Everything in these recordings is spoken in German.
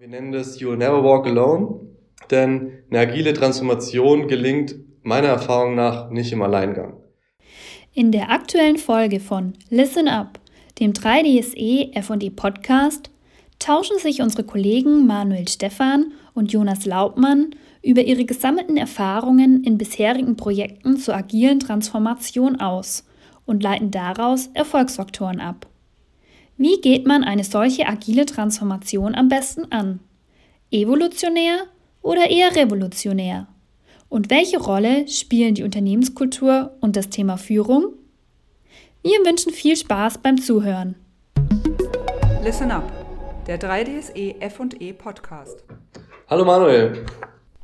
Wir nennen das You'll Never Walk Alone, denn eine agile Transformation gelingt meiner Erfahrung nach nicht im Alleingang. In der aktuellen Folge von Listen Up, dem 3DSE FE Podcast, tauschen sich unsere Kollegen Manuel Stephan und Jonas Laubmann über ihre gesammelten Erfahrungen in bisherigen Projekten zur agilen Transformation aus und leiten daraus Erfolgsfaktoren ab. Wie geht man eine solche agile Transformation am besten an? Evolutionär oder eher revolutionär? Und welche Rolle spielen die Unternehmenskultur und das Thema Führung? Wir wünschen viel Spaß beim Zuhören. Listen up, der 3DSE F&E Podcast. Hallo Manuel.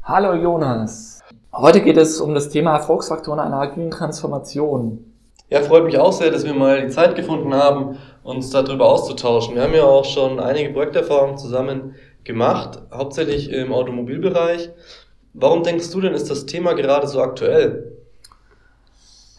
Hallo Jonas. Heute geht es um das Thema Erfolgsfaktoren einer agilen Transformation. Ja, freut mich auch sehr, dass wir mal die Zeit gefunden haben, uns darüber auszutauschen. Wir haben ja auch schon einige Projekterfahrungen zusammen gemacht, hauptsächlich im Automobilbereich. Warum denkst du denn, ist das Thema gerade so aktuell?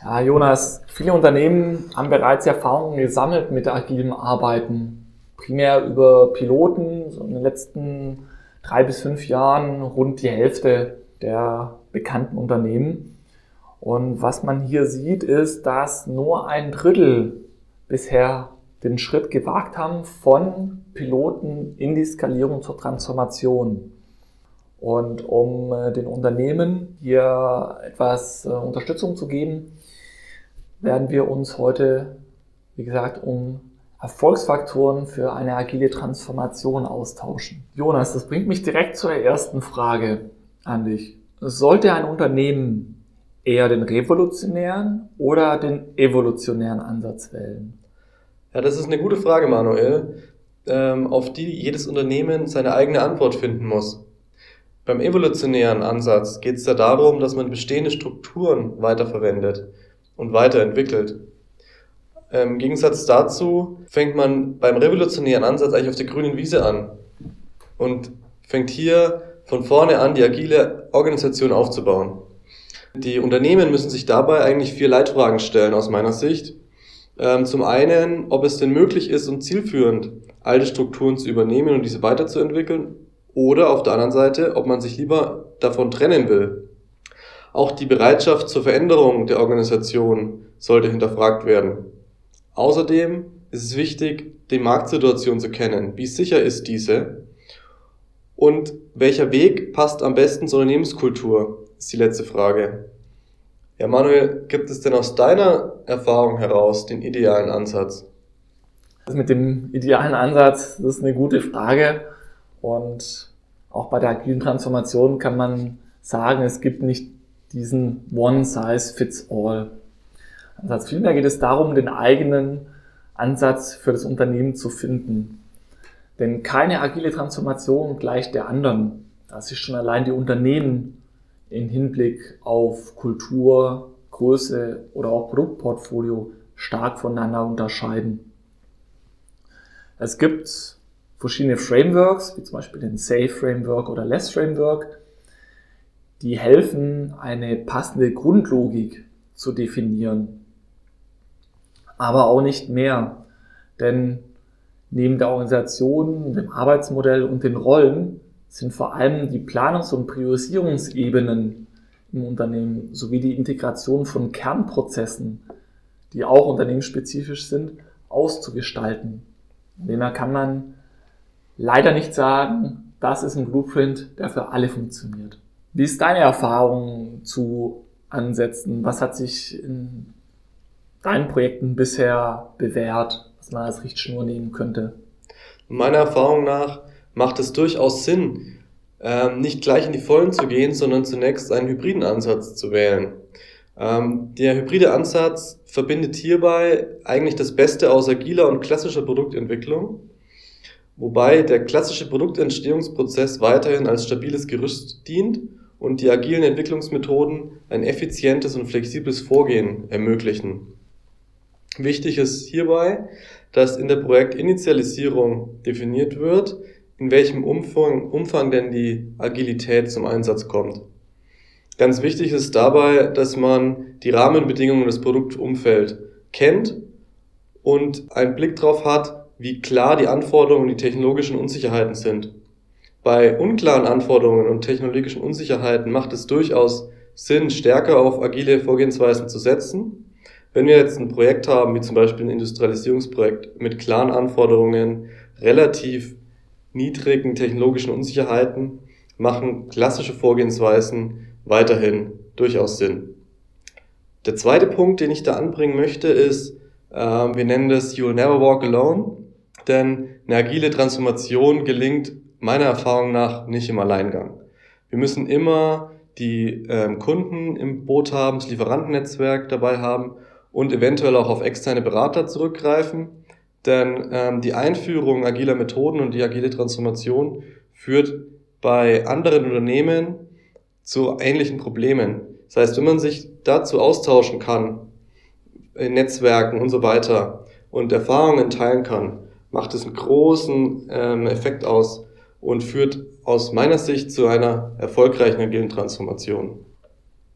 Ja, Jonas, viele Unternehmen haben bereits Erfahrungen gesammelt mit agilem Arbeiten. Primär über Piloten, so in den letzten drei bis fünf Jahren rund die Hälfte der bekannten Unternehmen. Und was man hier sieht, ist, dass nur ein Drittel bisher den Schritt gewagt haben von Piloten in die Skalierung zur Transformation. Und um äh, den Unternehmen hier etwas äh, Unterstützung zu geben, werden wir uns heute, wie gesagt, um Erfolgsfaktoren für eine agile Transformation austauschen. Jonas, das bringt mich direkt zur ersten Frage an dich. Sollte ein Unternehmen eher den revolutionären oder den evolutionären Ansatz wählen? Ja, das ist eine gute Frage, Manuel, ähm, auf die jedes Unternehmen seine eigene Antwort finden muss. Beim evolutionären Ansatz geht es ja darum, dass man bestehende Strukturen weiterverwendet und weiterentwickelt. Ähm, Im Gegensatz dazu fängt man beim revolutionären Ansatz eigentlich auf der grünen Wiese an und fängt hier von vorne an die agile Organisation aufzubauen. Die Unternehmen müssen sich dabei eigentlich vier Leitfragen stellen aus meiner Sicht. Ähm, zum einen, ob es denn möglich ist und zielführend, alte Strukturen zu übernehmen und diese weiterzuentwickeln. Oder auf der anderen Seite, ob man sich lieber davon trennen will. Auch die Bereitschaft zur Veränderung der Organisation sollte hinterfragt werden. Außerdem ist es wichtig, die Marktsituation zu kennen. Wie sicher ist diese? Und welcher Weg passt am besten zur Unternehmenskultur? ist die letzte Frage. Ja, Manuel, gibt es denn aus deiner Erfahrung heraus den idealen Ansatz? Das mit dem idealen Ansatz, das ist eine gute Frage. Und auch bei der agilen Transformation kann man sagen, es gibt nicht diesen One-Size-Fits-All-Ansatz. Vielmehr geht es darum, den eigenen Ansatz für das Unternehmen zu finden. Denn keine agile Transformation gleicht der anderen. Das ist schon allein die Unternehmen in Hinblick auf Kultur, Größe oder auch Produktportfolio stark voneinander unterscheiden. Es gibt verschiedene Frameworks, wie zum Beispiel den Safe Framework oder Less Framework, die helfen, eine passende Grundlogik zu definieren. Aber auch nicht mehr. Denn neben der Organisation, dem Arbeitsmodell und den Rollen sind vor allem die Planungs- und Priorisierungsebenen im Unternehmen sowie die Integration von Kernprozessen, die auch unternehmensspezifisch sind, auszugestalten. Demnach kann man leider nicht sagen, das ist ein Blueprint, der für alle funktioniert. Wie ist deine Erfahrung zu Ansätzen? Was hat sich in deinen Projekten bisher bewährt, was man als Richtschnur nehmen könnte? Meiner Erfahrung nach macht es durchaus Sinn, ähm, nicht gleich in die Vollen zu gehen, sondern zunächst einen hybriden Ansatz zu wählen. Ähm, der hybride Ansatz verbindet hierbei eigentlich das Beste aus agiler und klassischer Produktentwicklung, wobei der klassische Produktentstehungsprozess weiterhin als stabiles Gerüst dient und die agilen Entwicklungsmethoden ein effizientes und flexibles Vorgehen ermöglichen. Wichtig ist hierbei, dass in der Projektinitialisierung definiert wird, in welchem Umfang, Umfang denn die Agilität zum Einsatz kommt. Ganz wichtig ist dabei, dass man die Rahmenbedingungen des Produktumfelds kennt und einen Blick darauf hat, wie klar die Anforderungen und die technologischen Unsicherheiten sind. Bei unklaren Anforderungen und technologischen Unsicherheiten macht es durchaus Sinn, stärker auf agile Vorgehensweisen zu setzen. Wenn wir jetzt ein Projekt haben, wie zum Beispiel ein Industrialisierungsprojekt mit klaren Anforderungen, relativ niedrigen technologischen Unsicherheiten, machen klassische Vorgehensweisen weiterhin durchaus Sinn. Der zweite Punkt, den ich da anbringen möchte, ist, äh, wir nennen das You'll Never Walk Alone, denn eine agile Transformation gelingt meiner Erfahrung nach nicht im Alleingang. Wir müssen immer die ähm, Kunden im Boot haben, das Lieferantennetzwerk dabei haben und eventuell auch auf externe Berater zurückgreifen, denn ähm, die Einführung agiler Methoden und die agile Transformation führt bei anderen Unternehmen zu ähnlichen Problemen. Das heißt, wenn man sich dazu austauschen kann, in Netzwerken und so weiter und Erfahrungen teilen kann, macht es einen großen ähm, Effekt aus und führt aus meiner Sicht zu einer erfolgreichen agilen Transformation.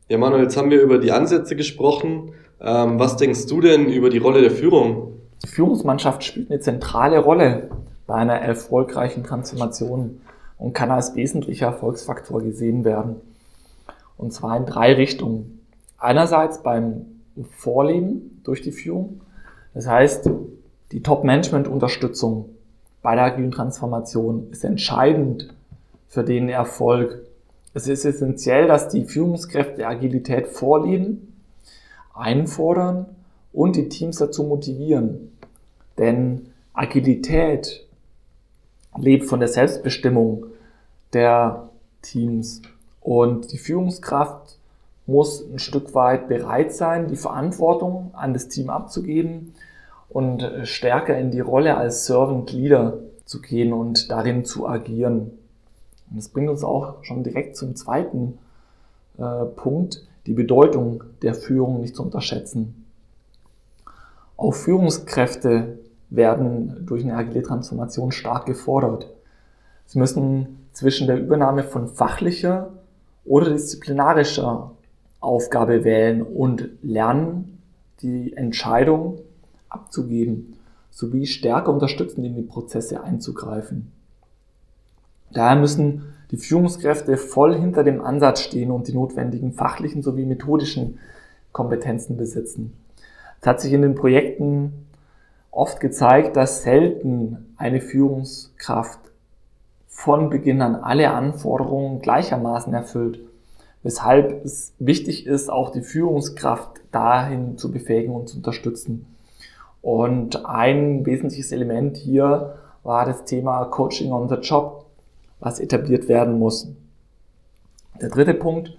Ja, Manuel, jetzt haben wir über die Ansätze gesprochen. Ähm, was denkst du denn über die Rolle der Führung? Die Führungsmannschaft spielt eine zentrale Rolle bei einer erfolgreichen Transformation und kann als wesentlicher Erfolgsfaktor gesehen werden. Und zwar in drei Richtungen. Einerseits beim Vorleben durch die Führung. Das heißt, die Top-Management-Unterstützung bei der agilen Transformation ist entscheidend für den Erfolg. Es ist essentiell, dass die Führungskräfte Agilität vorleben, einfordern und die Teams dazu motivieren. Denn Agilität lebt von der Selbstbestimmung der Teams. Und die Führungskraft muss ein Stück weit bereit sein, die Verantwortung an das Team abzugeben und stärker in die Rolle als Servant Leader zu gehen und darin zu agieren. Und das bringt uns auch schon direkt zum zweiten äh, Punkt, die Bedeutung der Führung nicht zu unterschätzen. Auch Führungskräfte werden durch eine agile Transformation stark gefordert. Sie müssen zwischen der Übernahme von fachlicher oder disziplinarischer Aufgabe wählen und lernen, die Entscheidung abzugeben, sowie stärker unterstützend in die Prozesse einzugreifen. Daher müssen die Führungskräfte voll hinter dem Ansatz stehen und die notwendigen fachlichen sowie methodischen Kompetenzen besitzen. Es hat sich in den Projekten oft gezeigt, dass selten eine Führungskraft von Beginn an alle Anforderungen gleichermaßen erfüllt, weshalb es wichtig ist, auch die Führungskraft dahin zu befähigen und zu unterstützen. Und ein wesentliches Element hier war das Thema Coaching on the Job, was etabliert werden muss. Der dritte Punkt,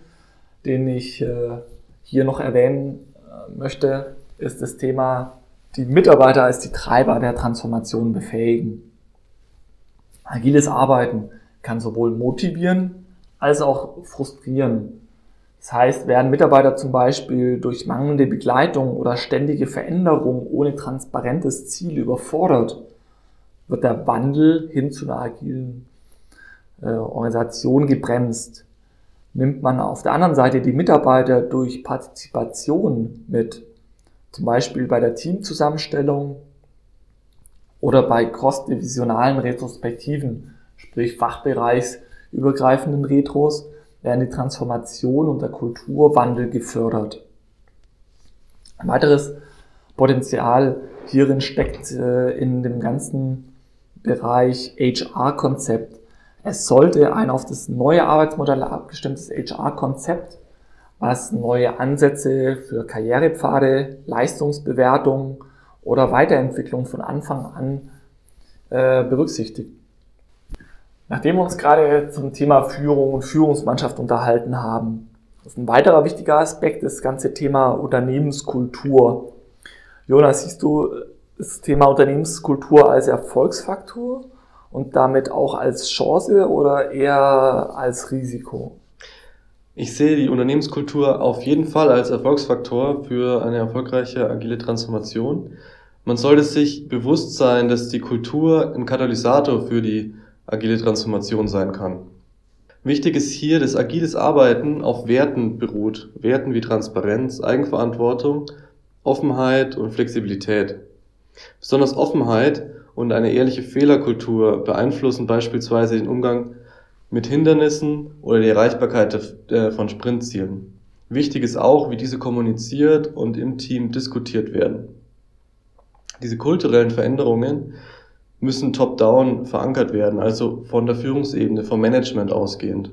den ich äh, hier noch erwähnen äh, möchte, ist das Thema, die Mitarbeiter als die Treiber der Transformation befähigen. Agiles Arbeiten kann sowohl motivieren als auch frustrieren. Das heißt, werden Mitarbeiter zum Beispiel durch mangelnde Begleitung oder ständige Veränderung ohne transparentes Ziel überfordert, wird der Wandel hin zu einer agilen äh, Organisation gebremst. Nimmt man auf der anderen Seite die Mitarbeiter durch Partizipation mit, zum Beispiel bei der Teamzusammenstellung oder bei cross-divisionalen Retrospektiven, sprich fachbereichsübergreifenden Retros, werden die Transformation und der Kulturwandel gefördert. Ein weiteres Potenzial hierin steckt äh, in dem ganzen Bereich HR-Konzept. Es sollte ein auf das neue Arbeitsmodell abgestimmtes HR-Konzept, was neue Ansätze für Karrierepfade, Leistungsbewertung oder Weiterentwicklung von Anfang an äh, berücksichtigt. Nachdem wir uns gerade zum Thema Führung und Führungsmannschaft unterhalten haben, ist ein weiterer wichtiger Aspekt das ganze Thema Unternehmenskultur. Jonas, siehst du das Thema Unternehmenskultur als Erfolgsfaktor und damit auch als Chance oder eher als Risiko? Ich sehe die Unternehmenskultur auf jeden Fall als Erfolgsfaktor für eine erfolgreiche agile Transformation. Man sollte sich bewusst sein, dass die Kultur ein Katalysator für die agile Transformation sein kann. Wichtig ist hier, dass agiles Arbeiten auf Werten beruht. Werten wie Transparenz, Eigenverantwortung, Offenheit und Flexibilität. Besonders Offenheit und eine ehrliche Fehlerkultur beeinflussen beispielsweise den Umgang mit Hindernissen oder die Erreichbarkeit von Sprintzielen. Wichtig ist auch, wie diese kommuniziert und im Team diskutiert werden. Diese kulturellen Veränderungen müssen top-down verankert werden, also von der Führungsebene, vom Management ausgehend.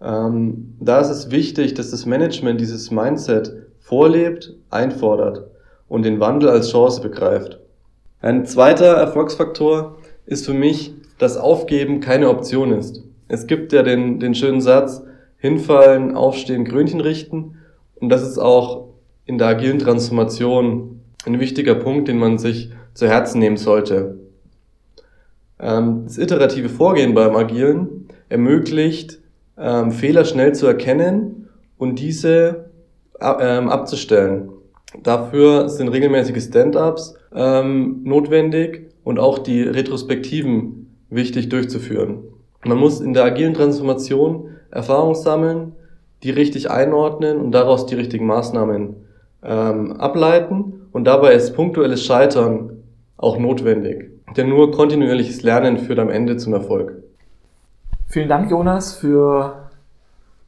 Ähm, da ist es wichtig, dass das Management dieses Mindset vorlebt, einfordert und den Wandel als Chance begreift. Ein zweiter Erfolgsfaktor ist für mich, dass Aufgeben keine Option ist. Es gibt ja den, den schönen Satz, hinfallen, aufstehen, Krönchen richten. Und das ist auch in der agilen Transformation ein wichtiger Punkt, den man sich zu Herzen nehmen sollte. Ähm, das iterative Vorgehen beim Agilen ermöglicht, ähm, Fehler schnell zu erkennen und diese ähm, abzustellen. Dafür sind regelmäßige Stand-ups notwendig und auch die Retrospektiven wichtig durchzuführen. Man muss in der agilen Transformation Erfahrung sammeln, die richtig einordnen und daraus die richtigen Maßnahmen ähm, ableiten. Und dabei ist punktuelles Scheitern auch notwendig. Denn nur kontinuierliches Lernen führt am Ende zum Erfolg. Vielen Dank, Jonas, für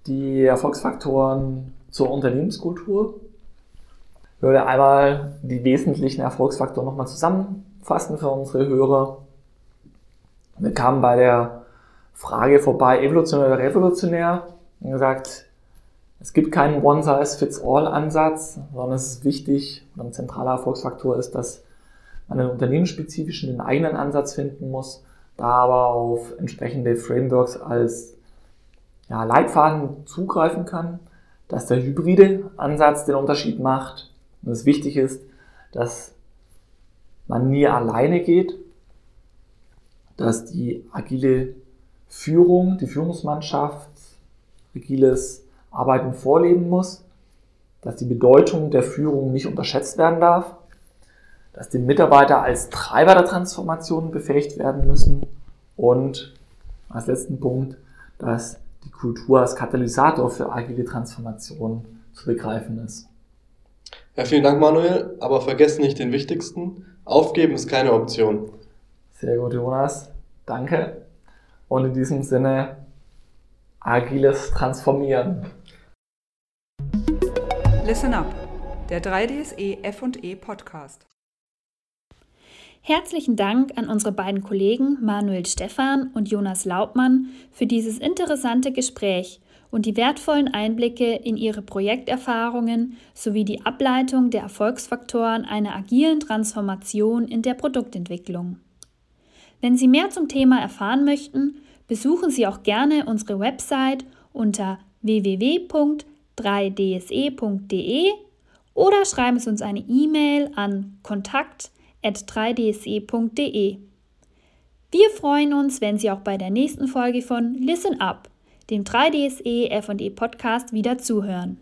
die Erfolgsfaktoren zur Unternehmenskultur. Ich würde einmal die wesentlichen Erfolgsfaktoren nochmal zusammenfassen für unsere Hörer. Wir kamen bei der Frage vorbei, evolutionär oder revolutionär. Und gesagt, es gibt keinen One-Size-Fits-All-Ansatz, sondern es ist wichtig und ein zentraler Erfolgsfaktor ist, dass man einen unternehmensspezifischen, den eigenen Ansatz finden muss, da aber auf entsprechende Frameworks als ja, Leitfaden zugreifen kann, dass der hybride Ansatz den Unterschied macht und es wichtig ist, dass man nie alleine geht, dass die agile Führung, die Führungsmannschaft agiles Arbeiten vorleben muss, dass die Bedeutung der Führung nicht unterschätzt werden darf, dass die Mitarbeiter als Treiber der Transformation befähigt werden müssen und als letzten Punkt, dass die Kultur als Katalysator für agile Transformation zu begreifen ist. Ja, vielen Dank, Manuel, aber vergessen nicht den wichtigsten. Aufgeben ist keine Option. Sehr gut, Jonas. Danke. Und in diesem Sinne, agiles Transformieren. Listen up, der 3DSE FE Podcast. Herzlichen Dank an unsere beiden Kollegen Manuel Stephan und Jonas Laubmann für dieses interessante Gespräch und die wertvollen Einblicke in ihre Projekterfahrungen sowie die Ableitung der Erfolgsfaktoren einer agilen Transformation in der Produktentwicklung. Wenn Sie mehr zum Thema erfahren möchten, besuchen Sie auch gerne unsere Website unter www.3dse.de oder schreiben Sie uns eine E-Mail an kontakt@3dse.de. Wir freuen uns, wenn Sie auch bei der nächsten Folge von Listen Up, dem 3DSE F&E Podcast wieder zuhören.